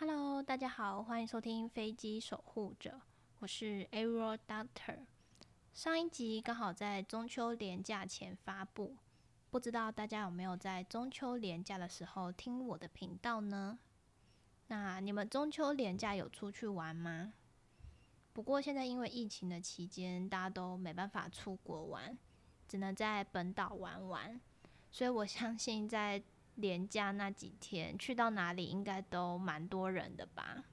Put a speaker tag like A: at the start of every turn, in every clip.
A: Hello，大家好，欢迎收听《飞机守护者》，我是 Aero Doctor。上一集刚好在中秋连假前发布，不知道大家有没有在中秋连假的时候听我的频道呢？那你们中秋连假有出去玩吗？不过现在因为疫情的期间，大家都没办法出国玩，只能在本岛玩玩，所以我相信在连假那几天去到哪里应该都蛮多人的吧。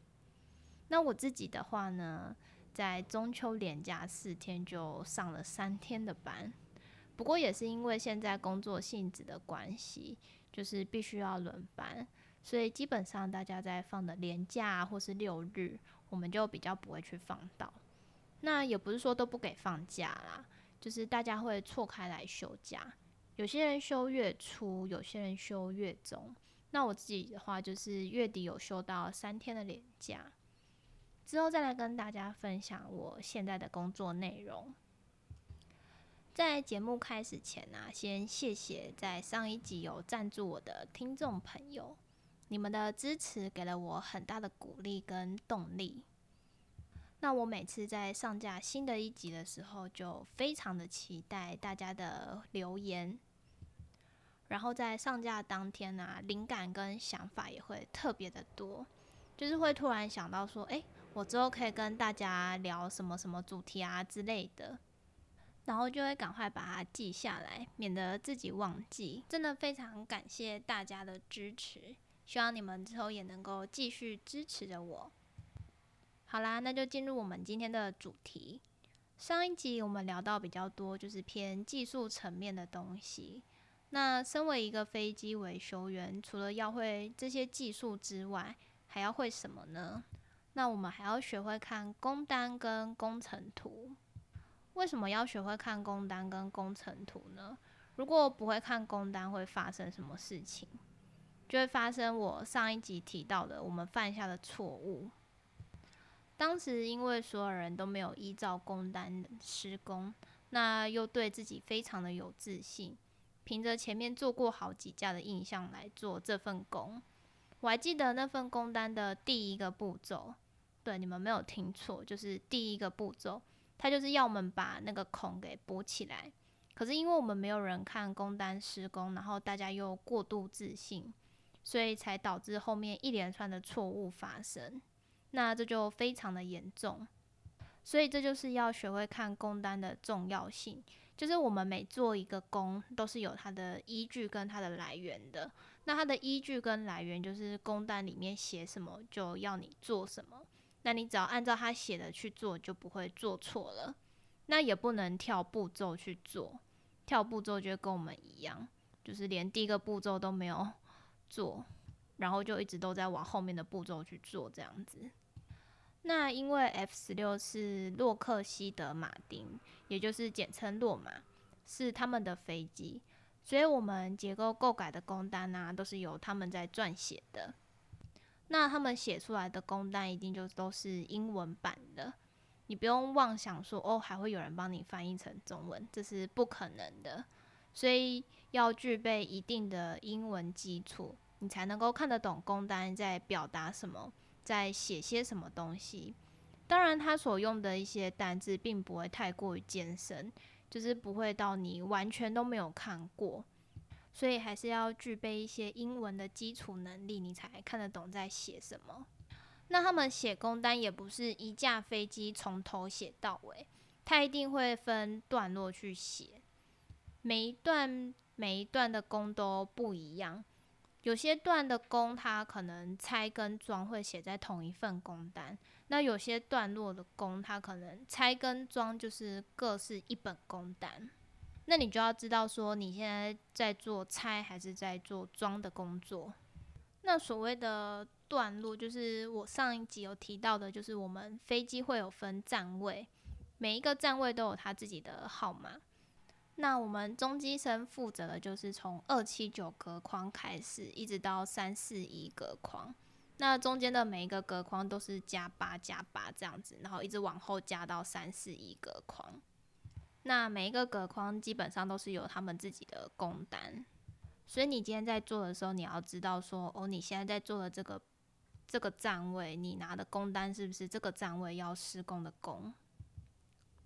A: 那我自己的话呢，在中秋连假四天就上了三天的班，不过也是因为现在工作性质的关系，就是必须要轮班，所以基本上大家在放的连假或是六日，我们就比较不会去放到。那也不是说都不给放假啦，就是大家会错开来休假。有些人休月初，有些人休月中。那我自己的话，就是月底有休到三天的年假，之后再来跟大家分享我现在的工作内容。在节目开始前呢，先谢谢在上一集有赞助我的听众朋友，你们的支持给了我很大的鼓励跟动力。那我每次在上架新的一集的时候，就非常的期待大家的留言。然后在上架当天呢，灵感跟想法也会特别的多，就是会突然想到说，哎，我之后可以跟大家聊什么什么主题啊之类的，然后就会赶快把它记下来，免得自己忘记。真的非常感谢大家的支持，希望你们之后也能够继续支持着我。好啦，那就进入我们今天的主题。上一集我们聊到比较多，就是偏技术层面的东西。那身为一个飞机维修员，除了要会这些技术之外，还要会什么呢？那我们还要学会看工单跟工程图。为什么要学会看工单跟工程图呢？如果不会看工单，会发生什么事情？就会发生我上一集提到的我们犯下的错误。当时因为所有人都没有依照工单施工，那又对自己非常的有自信。凭着前面做过好几架的印象来做这份工，我还记得那份工单的第一个步骤，对，你们没有听错，就是第一个步骤，它就是要我们把那个孔给补起来。可是因为我们没有人看工单施工，然后大家又过度自信，所以才导致后面一连串的错误发生。那这就非常的严重，所以这就是要学会看工单的重要性。就是我们每做一个工，都是有它的依据跟它的来源的。那它的依据跟来源就是工单里面写什么，就要你做什么。那你只要按照他写的去做，就不会做错了。那也不能跳步骤去做，跳步骤就跟我们一样，就是连第一个步骤都没有做，然后就一直都在往后面的步骤去做这样子。那因为 F 十六是洛克希德马丁，也就是简称洛马，是他们的飞机，所以我们结构构改的工单啊，都是由他们在撰写的。那他们写出来的工单一定就都是英文版的，你不用妄想说哦，还会有人帮你翻译成中文，这是不可能的。所以要具备一定的英文基础，你才能够看得懂工单在表达什么。在写些什么东西？当然，他所用的一些单字并不会太过于艰深，就是不会到你完全都没有看过，所以还是要具备一些英文的基础能力，你才看得懂在写什么。那他们写工单也不是一架飞机从头写到尾，他一定会分段落去写，每一段每一段的工都不一样。有些段的工，他可能拆跟装会写在同一份工单；那有些段落的工，它可能拆跟装就是各是一本工单。那你就要知道说，你现在在做拆还是在做装的工作。那所谓的段落，就是我上一集有提到的，就是我们飞机会有分站位，每一个站位都有它自己的号码。那我们中机身负责的就是从二七九隔框开始，一直到三四一隔框。那中间的每一个隔框都是加八加八这样子，然后一直往后加到三四一隔框。那每一个隔框基本上都是有他们自己的工单，所以你今天在做的时候，你要知道说，哦，你现在在做的这个这个站位，你拿的工单是不是这个站位要施工的工？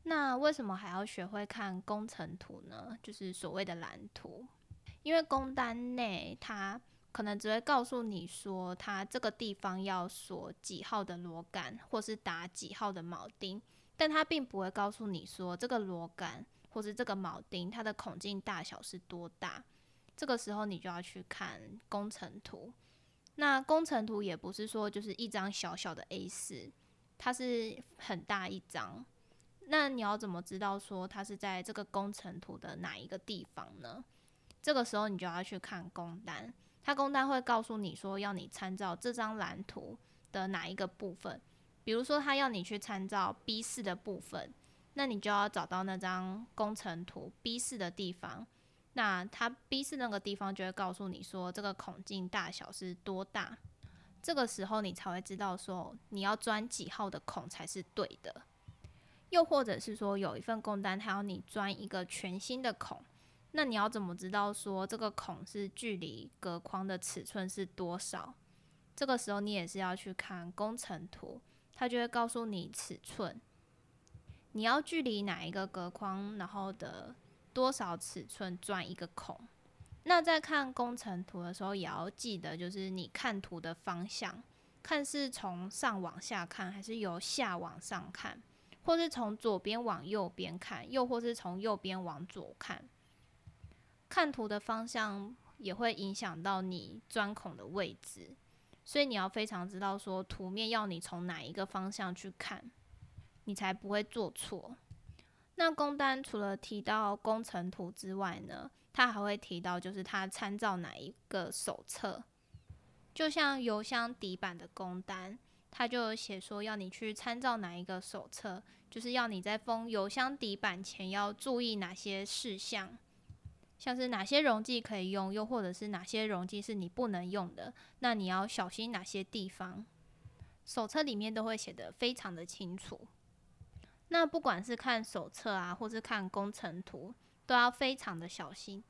A: 那为什么还要学会看工程图呢？就是所谓的蓝图，因为工单内它可能只会告诉你说，它这个地方要锁几号的螺杆，或是打几号的铆钉，但它并不会告诉你说这个螺杆或是这个铆钉它的孔径大小是多大。这个时候你就要去看工程图。那工程图也不是说就是一张小小的 A 四，它是很大一张。那你要怎么知道说它是在这个工程图的哪一个地方呢？这个时候你就要去看工单，他工单会告诉你说要你参照这张蓝图的哪一个部分。比如说他要你去参照 B 四的部分，那你就要找到那张工程图 B 四的地方。那他 B 四那个地方就会告诉你说这个孔径大小是多大。这个时候你才会知道说你要钻几号的孔才是对的。又或者是说，有一份工单，他要你钻一个全新的孔，那你要怎么知道说这个孔是距离隔框的尺寸是多少？这个时候你也是要去看工程图，它就会告诉你尺寸，你要距离哪一个隔框，然后的多少尺寸钻一个孔。那在看工程图的时候，也要记得就是你看图的方向，看是从上往下看，还是由下往上看。或是从左边往右边看，又或是从右边往左看，看图的方向也会影响到你钻孔的位置，所以你要非常知道说图面要你从哪一个方向去看，你才不会做错。那工单除了提到工程图之外呢，它还会提到就是它参照哪一个手册，就像油箱底板的工单。他就写说要你去参照哪一个手册，就是要你在封油箱底板前要注意哪些事项，像是哪些溶剂可以用，又或者是哪些溶剂是你不能用的，那你要小心哪些地方。手册里面都会写的非常的清楚。那不管是看手册啊，或是看工程图，都要非常的小心。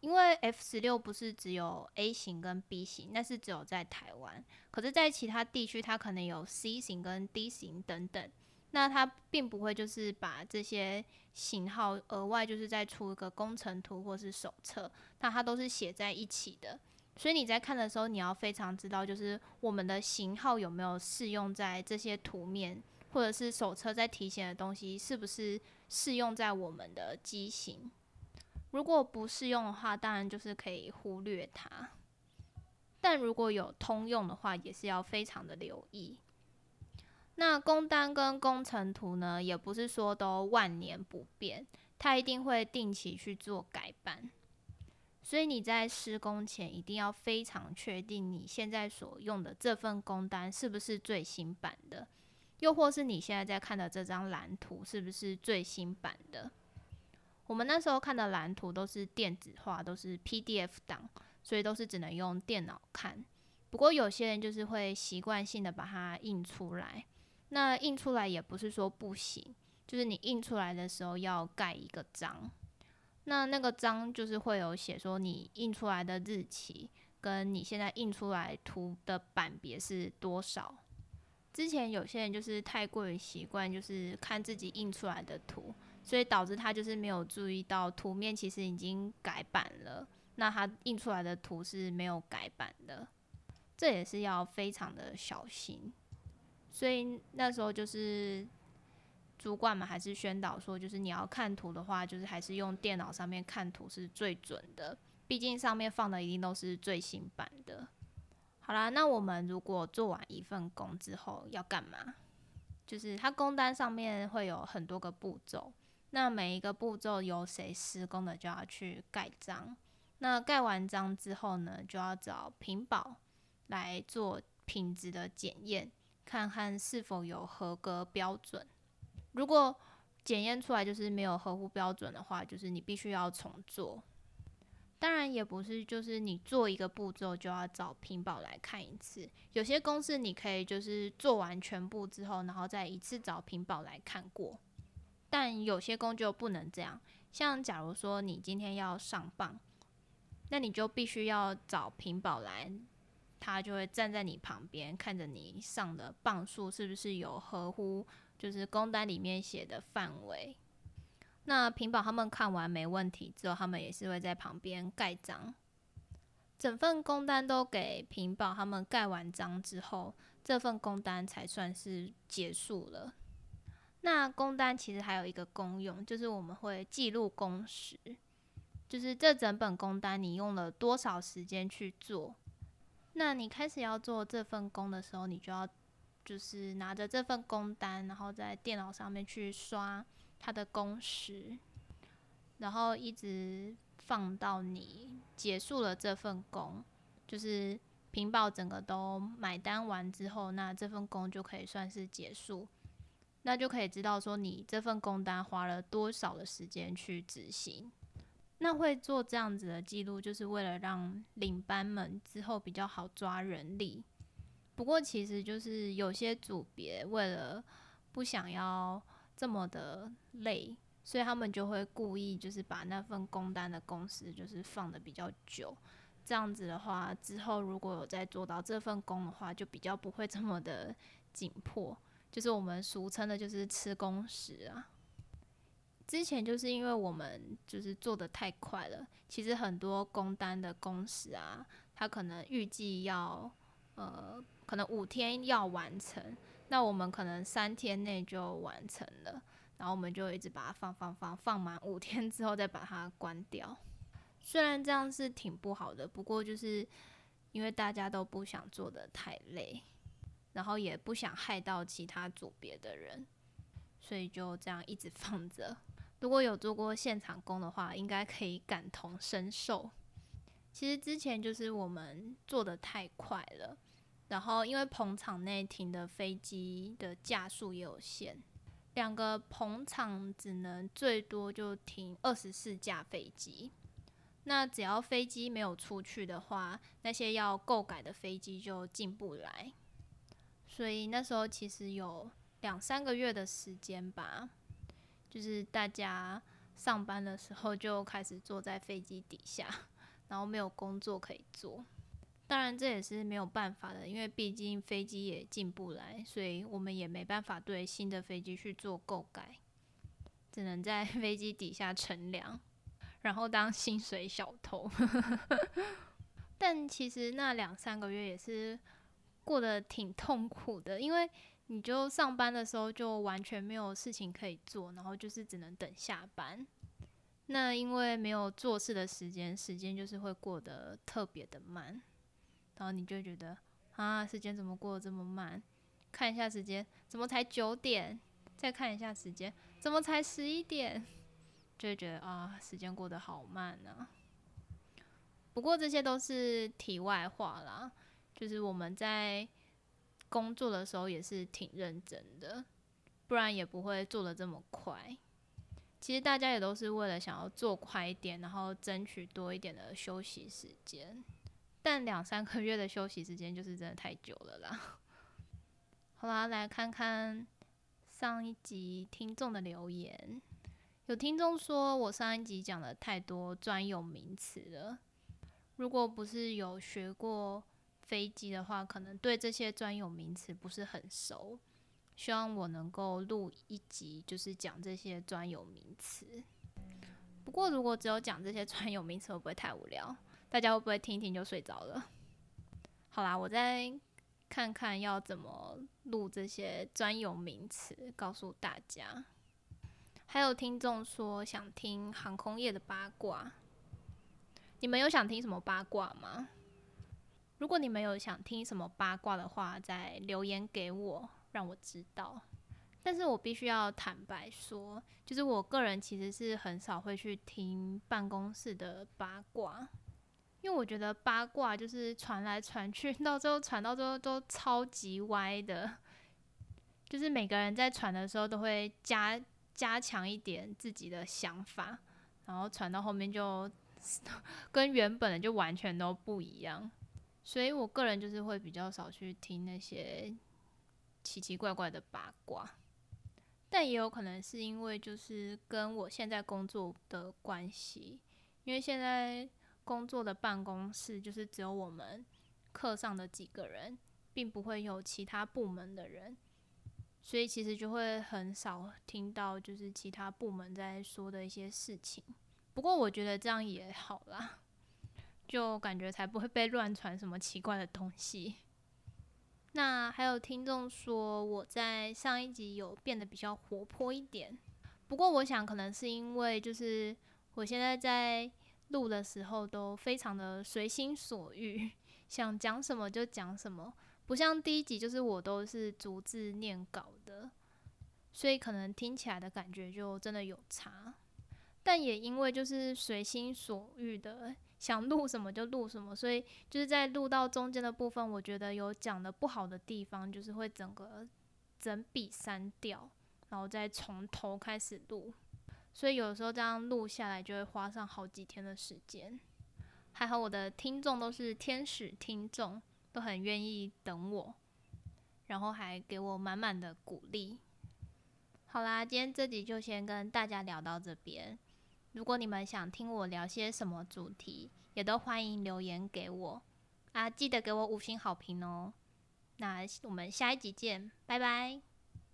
A: 因为 F 十六不是只有 A 型跟 B 型，那是只有在台湾。可是，在其他地区，它可能有 C 型跟 D 型等等。那它并不会就是把这些型号额外就是再出一个工程图或是手册，那它都是写在一起的。所以你在看的时候，你要非常知道，就是我们的型号有没有适用在这些图面，或者是手册在提醒的东西是不是适用在我们的机型。如果不适用的话，当然就是可以忽略它。但如果有通用的话，也是要非常的留意。那工单跟工程图呢，也不是说都万年不变，它一定会定期去做改版。所以你在施工前一定要非常确定你现在所用的这份工单是不是最新版的，又或是你现在在看的这张蓝图是不是最新版的。我们那时候看的蓝图都是电子化，都是 PDF 档，所以都是只能用电脑看。不过有些人就是会习惯性的把它印出来，那印出来也不是说不行，就是你印出来的时候要盖一个章，那那个章就是会有写说你印出来的日期，跟你现在印出来图的版别是多少。之前有些人就是太过于习惯，就是看自己印出来的图。所以导致他就是没有注意到图面其实已经改版了，那他印出来的图是没有改版的，这也是要非常的小心。所以那时候就是主管们还是宣导说，就是你要看图的话，就是还是用电脑上面看图是最准的，毕竟上面放的一定都是最新版的。好啦，那我们如果做完一份工之后要干嘛？就是他工单上面会有很多个步骤。那每一个步骤由谁施工的，就要去盖章。那盖完章之后呢，就要找品保来做品质的检验，看看是否有合格标准。如果检验出来就是没有合乎标准的话，就是你必须要重做。当然也不是，就是你做一个步骤就要找屏保来看一次。有些公司你可以就是做完全部之后，然后再一次找屏保来看过。但有些工就不能这样，像假如说你今天要上磅，那你就必须要找平保来他就会站在你旁边，看着你上的磅数是不是有合乎就是工单里面写的范围。那屏保他们看完没问题之后，他们也是会在旁边盖章。整份工单都给屏保他们盖完章之后，这份工单才算是结束了。那工单其实还有一个功用，就是我们会记录工时，就是这整本工单你用了多少时间去做。那你开始要做这份工的时候，你就要就是拿着这份工单，然后在电脑上面去刷它的工时，然后一直放到你结束了这份工，就是屏保整个都买单完之后，那这份工就可以算是结束，那就可以知道说你这份工单花了多少的时间去执行。那会做这样子的记录，就是为了让领班们之后比较好抓人力。不过，其实就是有些组别为了不想要这么的累，所以他们就会故意就是把那份工单的工时就是放的比较久。这样子的话，之后如果有再做到这份工的话，就比较不会这么的紧迫。就是我们俗称的，就是吃工时啊。之前就是因为我们就是做的太快了，其实很多工单的工时啊，它可能预计要呃，可能五天要完成，那我们可能三天内就完成了，然后我们就一直把它放放放放满五天之后再把它关掉。虽然这样是挺不好的，不过就是因为大家都不想做的太累，然后也不想害到其他组别的人，所以就这样一直放着。如果有做过现场工的话，应该可以感同身受。其实之前就是我们做的太快了，然后因为棚场内停的飞机的架数也有限，两个棚场只能最多就停二十四架飞机。那只要飞机没有出去的话，那些要购改的飞机就进不来。所以那时候其实有两三个月的时间吧。就是大家上班的时候就开始坐在飞机底下，然后没有工作可以做。当然这也是没有办法的，因为毕竟飞机也进不来，所以我们也没办法对新的飞机去做购改，只能在 飞机底下乘凉，然后当薪水小偷。但其实那两三个月也是过得挺痛苦的，因为。你就上班的时候就完全没有事情可以做，然后就是只能等下班。那因为没有做事的时间，时间就是会过得特别的慢，然后你就觉得啊，时间怎么过得这么慢？看一下时间，怎么才九点？再看一下时间，怎么才十一点？就觉得啊，时间过得好慢啊。不过这些都是题外话啦，就是我们在。工作的时候也是挺认真的，不然也不会做的这么快。其实大家也都是为了想要做快一点，然后争取多一点的休息时间。但两三个月的休息时间就是真的太久了啦。好啦，来看看上一集听众的留言。有听众说我上一集讲了太多专有名词了，如果不是有学过。飞机的话，可能对这些专有名词不是很熟，希望我能够录一集，就是讲这些专有名词。不过，如果只有讲这些专有名词，会不会太无聊？大家会不会听一听就睡着了？好啦，我再看看要怎么录这些专有名词，告诉大家。还有听众说想听航空业的八卦，你们有想听什么八卦吗？如果你们有想听什么八卦的话，再留言给我，让我知道。但是我必须要坦白说，就是我个人其实是很少会去听办公室的八卦，因为我觉得八卦就是传来传去，到最后传到最后都超级歪的，就是每个人在传的时候都会加加强一点自己的想法，然后传到后面就 跟原本的就完全都不一样。所以我个人就是会比较少去听那些奇奇怪怪的八卦，但也有可能是因为就是跟我现在工作的关系，因为现在工作的办公室就是只有我们课上的几个人，并不会有其他部门的人，所以其实就会很少听到就是其他部门在说的一些事情。不过我觉得这样也好啦，就感觉才不会被乱传什么奇怪的东西。那还有听众说我在上一集有变得比较活泼一点，不过我想可能是因为就是我现在在录的时候都非常的随心所欲，想讲什么就讲什么，不像第一集就是我都是逐字念稿的，所以可能听起来的感觉就真的有差。但也因为就是随心所欲的想录什么就录什么，所以就是在录到中间的部分，我觉得有讲的不好的地方，就是会整个整笔删掉，然后再从头开始录。所以有时候这样录下来就会花上好几天的时间。还好我的听众都是天使听众，都很愿意等我，然后还给我满满的鼓励。好啦，今天这集就先跟大家聊到这边。如果你们想听我聊些什么主题，也都欢迎留言给我啊！记得给我五星好评哦。那我们下一集见，拜拜。